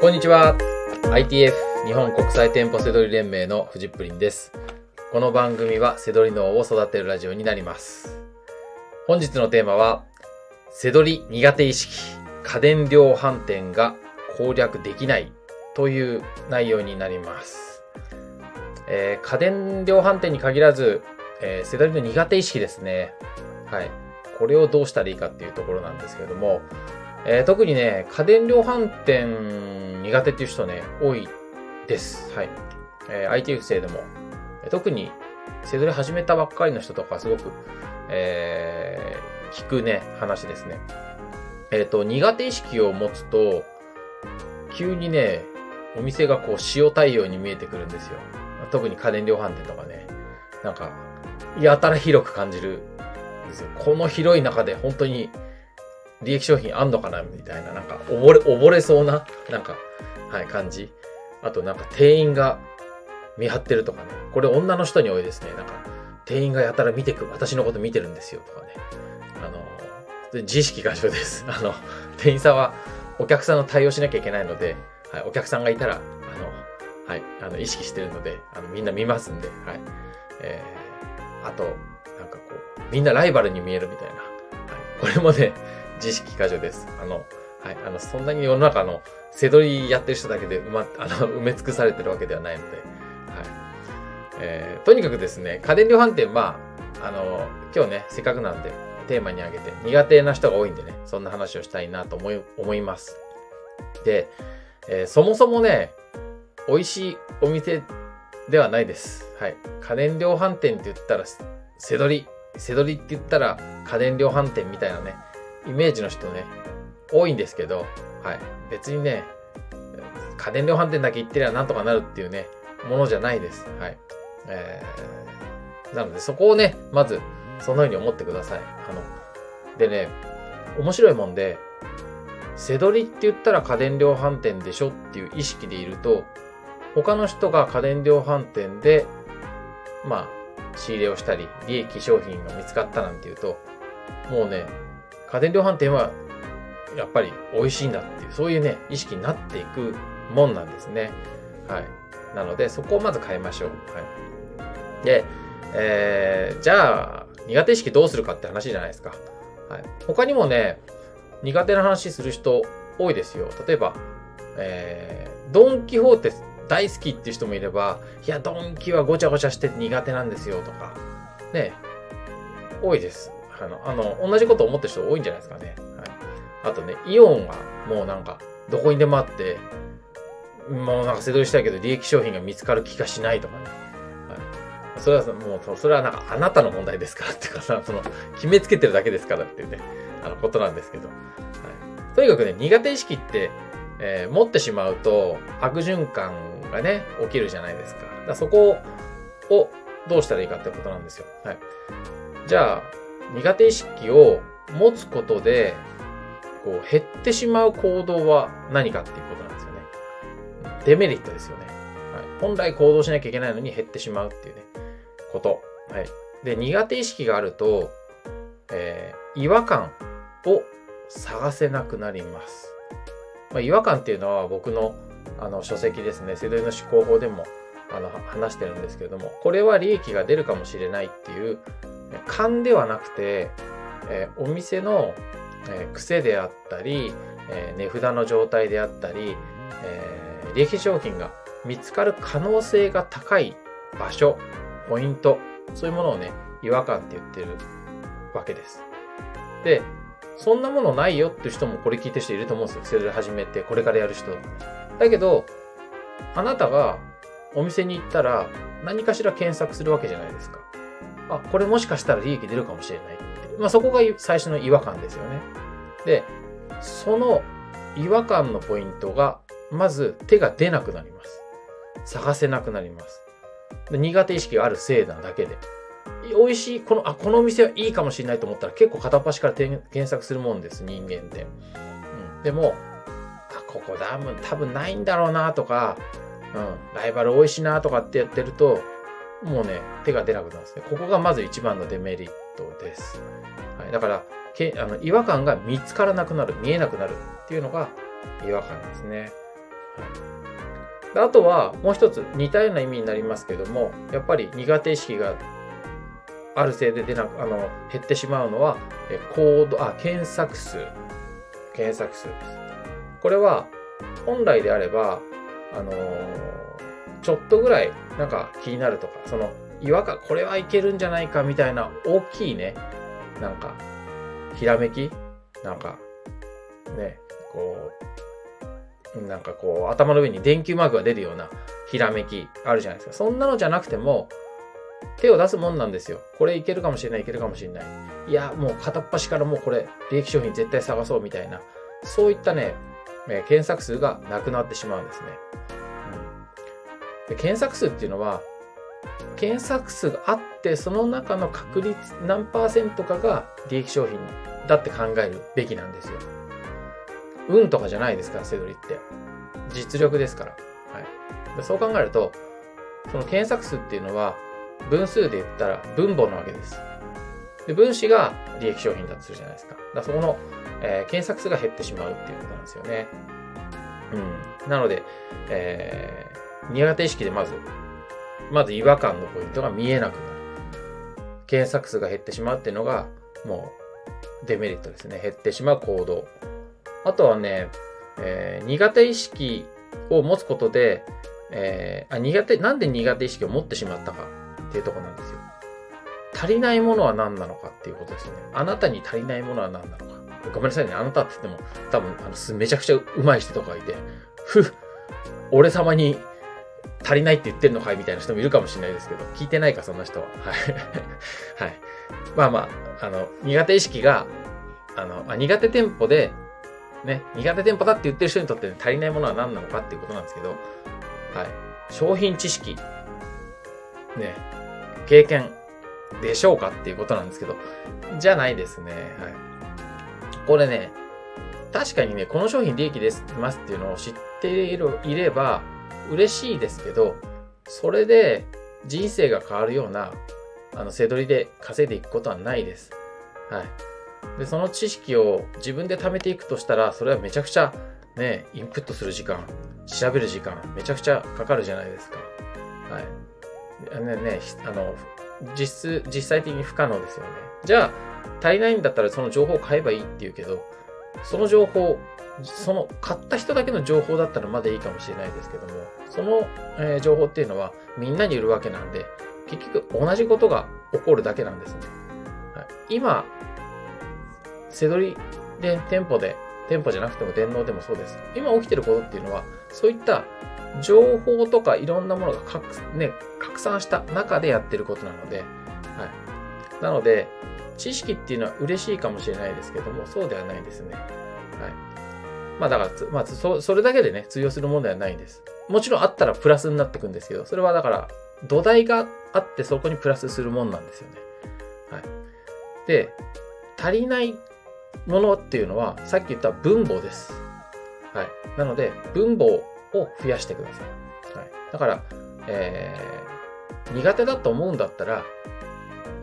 こんにちは。ITF 日本国際店舗セドリ連盟のフジップリンです。この番組はセドリ脳を育てるラジオになります。本日のテーマは、セドリ苦手意識、家電量販店が攻略できないという内容になります。えー家電量販店に限らず、えーセドリの苦手意識ですね。はい。これをどうしたらいいかっていうところなんですけれども、えー特にね、家電量販店苦手っていう人ね、多いです。はい。えー IT 不正でも、特に、セドリ始めたばっかりの人とか、すごく、えー聞くね、話ですね。えっ、と、苦手意識を持つと、急にね、お店がこう、塩対応に見えてくるんですよ。特に家電量販店とかね。なんか、やたら広く感じるんですよ。この広い中で本当に利益商品あんのかなみたいな、なんか、溺れ、溺れそうな、なんか、はい、感じ。あと、なんか、店員が見張ってるとかね。これ女の人に多いですね。なんか、店員がやたら見てく、私のこと見てるんですよ、とかね。あの、自意識過剰です。あの、店員さんはお客さんの対応しなきゃいけないので、はい、お客さんがいたら、あの、はい、あの、意識してるので、あの、みんな見ますんで、はい。えー、あと、なんかこう、みんなライバルに見えるみたいな。これもね、自意識過剰です。あの、はい、あの、そんなに世の中の、背取りやってる人だけで埋ま、あの、埋め尽くされてるわけではないので、はい。えー、とにかくですね、家電量販店、まあ、あの、今日ね、せっかくなんで、テーマに挙げて、苦手な人が多いんでね、そんな話をしたいなと思い、思います。で、えーそもそもね、美味しいお店ではないです。はい。家電量販店って言ったら、せどり。せどりって言ったら家電量販店みたいなね、イメージの人ね、多いんですけど、はい。別にね、家電量販店だけ行ってりゃなんとかなるっていうね、ものじゃないです。はい。えー、なのでそこをね、まず、そのように思ってください。あの、でね、面白いもんで、せどりって言ったら家電量販店でしょっていう意識でいると、他の人が家電量販店で、まあ、仕入れをしたり、利益商品が見つかったなんていうと、もうね、家電量販店は、やっぱり美味しいんだっていう、そういうね、意識になっていくもんなんですね。はい。なので、そこをまず変えましょう。はい。で、えー、じゃあ、苦手意識どうするかって話じゃないですか。はい。他にもね、苦手な話する人多いですよ。例えば、えー、ドン・キホーテ大好きっていう人もいれば、いや、ドンキはごちゃごちゃして苦手なんですよとか、ね、多いです。あの、あの、同じこと思ってる人多いんじゃないですかね。はい。あとね、イオンはもうなんか、どこにでもあって、もうなんか背取りしたいけど、利益商品が見つかる気がしないとかね。はい。それはもう、それはなんかあなたの問題ですからっていうかさ、その、決めつけてるだけですからっていうね、あの、ことなんですけど。はい。とにかくね、苦手意識って、えー持ってしまうと悪循環がね、起きるじゃないですか。だそこをどうしたらいいかってことなんですよ。はい。じゃあ、苦手意識を持つことで、こう、減ってしまう行動は何かっていうことなんですよね。デメリットですよね。はい。本来行動しなきゃいけないのに減ってしまうっていうね、こと。はい。で、苦手意識があると、えー違和感を探せなくなります。まあ、違和感っていうのは僕のあの書籍ですね、セドリの思考法でもあの話してるんですけれども、これは利益が出るかもしれないっていう勘ではなくて、えーお店の、えー癖であったり、えー値札の状態であったり、えー利益商品が見つかる可能性が高い場所、ポイント、そういうものをね、違和感って言ってるわけです。で、そんなものないよっていう人もこれ聞いてる人いると思うんですよ。セドリ始めて、これからやる人。だけど、あなたがお店に行ったら何かしら検索するわけじゃないですか。あ、これもしかしたら利益出るかもしれないって。まあそこが最初の違和感ですよね。で、その違和感のポイントが、まず手が出なくなります。探せなくなります。苦手意識があるせいなだけで。美味しい、この、あ、このお店はいいかもしれないと思ったら結構片っ端から検索するもんです、人間って。うん、でも、あ、ここだ、多分多分ないんだろうなとか、うん、ライバル多いしいなとかってやってると、もうね、手が出なくなるんですね。ここがまず一番のデメリットです。はい、だから、けあの違和感が見つからなくなる、見えなくなるっていうのが違和感ですね。はい、あとは、もう一つ似たような意味になりますけども、やっぱり苦手意識がああるせいで出なあの減ってしまうのは、えコード、あ、検索数。検索数です。これは、本来であれば、あのー、ちょっとぐらいなんか気になるとか、その違和感、これはいけるんじゃないかみたいな大きいね、なんか、ひらめきなんか、ね、こう、なんかこう、頭の上に電球マークが出るようなひらめきあるじゃないですか。そんなのじゃなくても、手を出すもんなんですよ。これいけるかもしれない、いけるかもしれない。いや、もう片っ端からもうこれ、利益商品絶対探そうみたいな、そういったね、え検索数がなくなってしまうんですね。うん、で検索数っていうのは、検索数があって、その中の確率何パーセントかが利益商品だって考えるべきなんですよ。運とかじゃないですから、セドリって。実力ですから。はい。そう考えると、その検索数っていうのは、分数で言ったら分母なわけです。で、分子が利益商品だとするじゃないですか。だそこの、えー、検索数が減ってしまうっていうことなんですよね。うん。なので、えー、苦手意識でまずまず違和感のポイントが見えなくなる。検索数が減ってしまうっていうのが、もう、デメリットですね。減ってしまう行動。あとはね、えー、苦手意識を持つことで、えー、あ、苦手、なんで苦手意識を持ってしまったかっていうとこなんですよ。足りないものは何なのかっていうことですよね。あなたに足りないものは何なのか。ごめんなさいね。あなたって言っても、多分、あの、めちゃくちゃ上手い人とかいて、ふっ俺様に足りないって言ってるのかいみたいな人もいるかもしれないですけど、聞いてないか、そんな人は。はい。はい。まあまあ、あの、苦手意識が、あの、あ苦手店舗で、ね、苦手店舗だって言ってる人にとって、ね、足りないものは何なのかっていうことなんですけど、はい。商品知識、ね、経験でしょうかっていうことなんですけど、じゃないですね。はい。これね、確かにね、この商品利益ですますっていうのを知っていれば、嬉しいですけど、それで人生が変わるような、あの、背取りで稼いでいくことはないです。はい。で、その知識を自分で貯めていくとしたら、それはめちゃくちゃね、インプットする時間、調べる時間、めちゃくちゃかかるじゃないですか。はい。ね、ね、あの、実質、実際的に不可能ですよね。じゃあ、足りないんだったらその情報を買えばいいって言うけど、その情報、その買った人だけの情報だったらまだいいかもしれないですけども、その、えー、情報っていうのはみんなに売るわけなんで、結局同じことが起こるだけなんですね。はい、今、背取りで店舗で、店舗じゃなくても電脳でもそうです。今起きてることっていうのは、そういった情報とかいろんなものが拡,、ね、拡散した中でやってることなので、はい。なので、知識っていうのは嬉しいかもしれないですけども、そうではないですね。はい。まあだから、まあそ、それだけでね、通用するものではないです。もちろんあったらプラスになってくんですけど、それはだから、土台があってそこにプラスするもんなんですよね。はい。で、足りないものっていうのは、さっき言った分母です。はい。なので、分母を増やしてください。はい。だから、えー、苦手だと思うんだったら、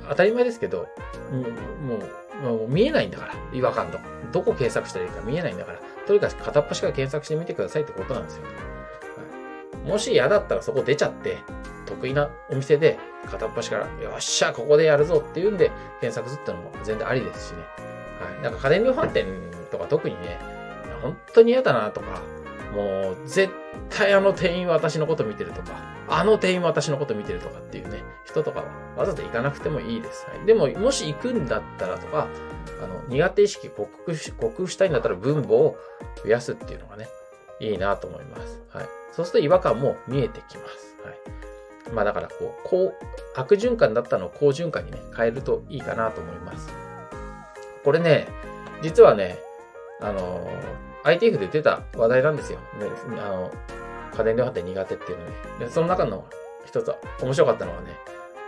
当たり前ですけど、もう、もう見えないんだから、違和感とか。どこ検索したらいいか見えないんだから、とにかく片っ端から検索してみてくださいってことなんですよ。はい、もし嫌だったらそこ出ちゃって、得意なお店で片っ端から、よっしゃ、ここでやるぞっていうんで検索するってのも全然ありですしね。はい。なんか家電量販店とか特にね、本当に嫌だなとか、もう絶対あの店員は私のこと見てるとか、あの店員は私のこと見てるとかっていうね、人とかはわざと行かなくてもいいです。はい、でも、もし行くんだったらとか、あの、苦手意識克服し、克服したいんだったら分母を増やすっていうのがね、いいなと思います。はい。そうすると違和感も見えてきます。はい。まあだからこう、こう、悪循環だったのを好循環にね、変えるといいかなと思います。これね、実はね、あの ITF で出た話題なんですよ。ね、あの、家電量販店苦手っていうのね。で、その中の一つは、面白かったのはね、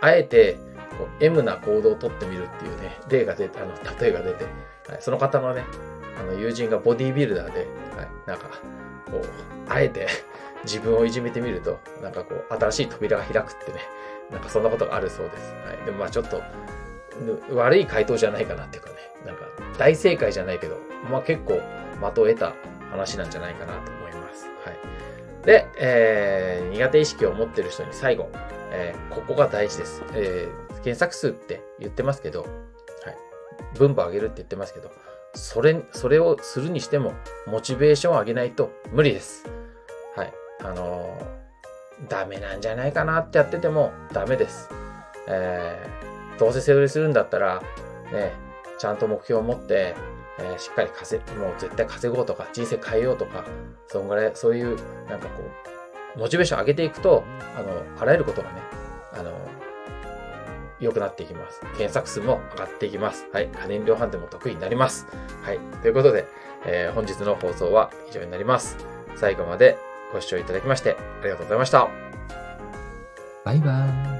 あえて、こう、M な行動をとってみるっていうね、例が出て、あの、例えが出て、はい、その方のね、あの、友人がボディービルダーで、はい、なんか、こう、あえて 自分をいじめてみると、なんかこう、新しい扉が開くってね、なんかそんなことがあるそうです。はい。でもまあちょっと、悪い回答じゃないかなっていうかね、なんか大正解じゃないけど、まあ結構的を得た話なんじゃないかなと思います。はい。で、えー、苦手意識を持ってる人に最後、えー、ここが大事です。えー、検索数って言ってますけど、はい。分母上げるって言ってますけど、それ、それをするにしても、モチベーションを上げないと無理です。はい。あのー、ダメなんじゃないかなってやっててもダメです。えー、どうせ背取りするんだったら、ね、ちゃんと目標を持って、えー、しっかり稼、もう絶対稼ごうとか、人生変えようとか、そんぐらい、そういう、なんかこう、モチベーション上げていくと、あの、あらゆることがね、あの、良くなっていきます。検索数も上がっていきます。はい。家電量販店も得意になります。はい。ということで、えー、本日の放送は以上になります。最後までご視聴いただきましてありがとうございました。バイバーイ。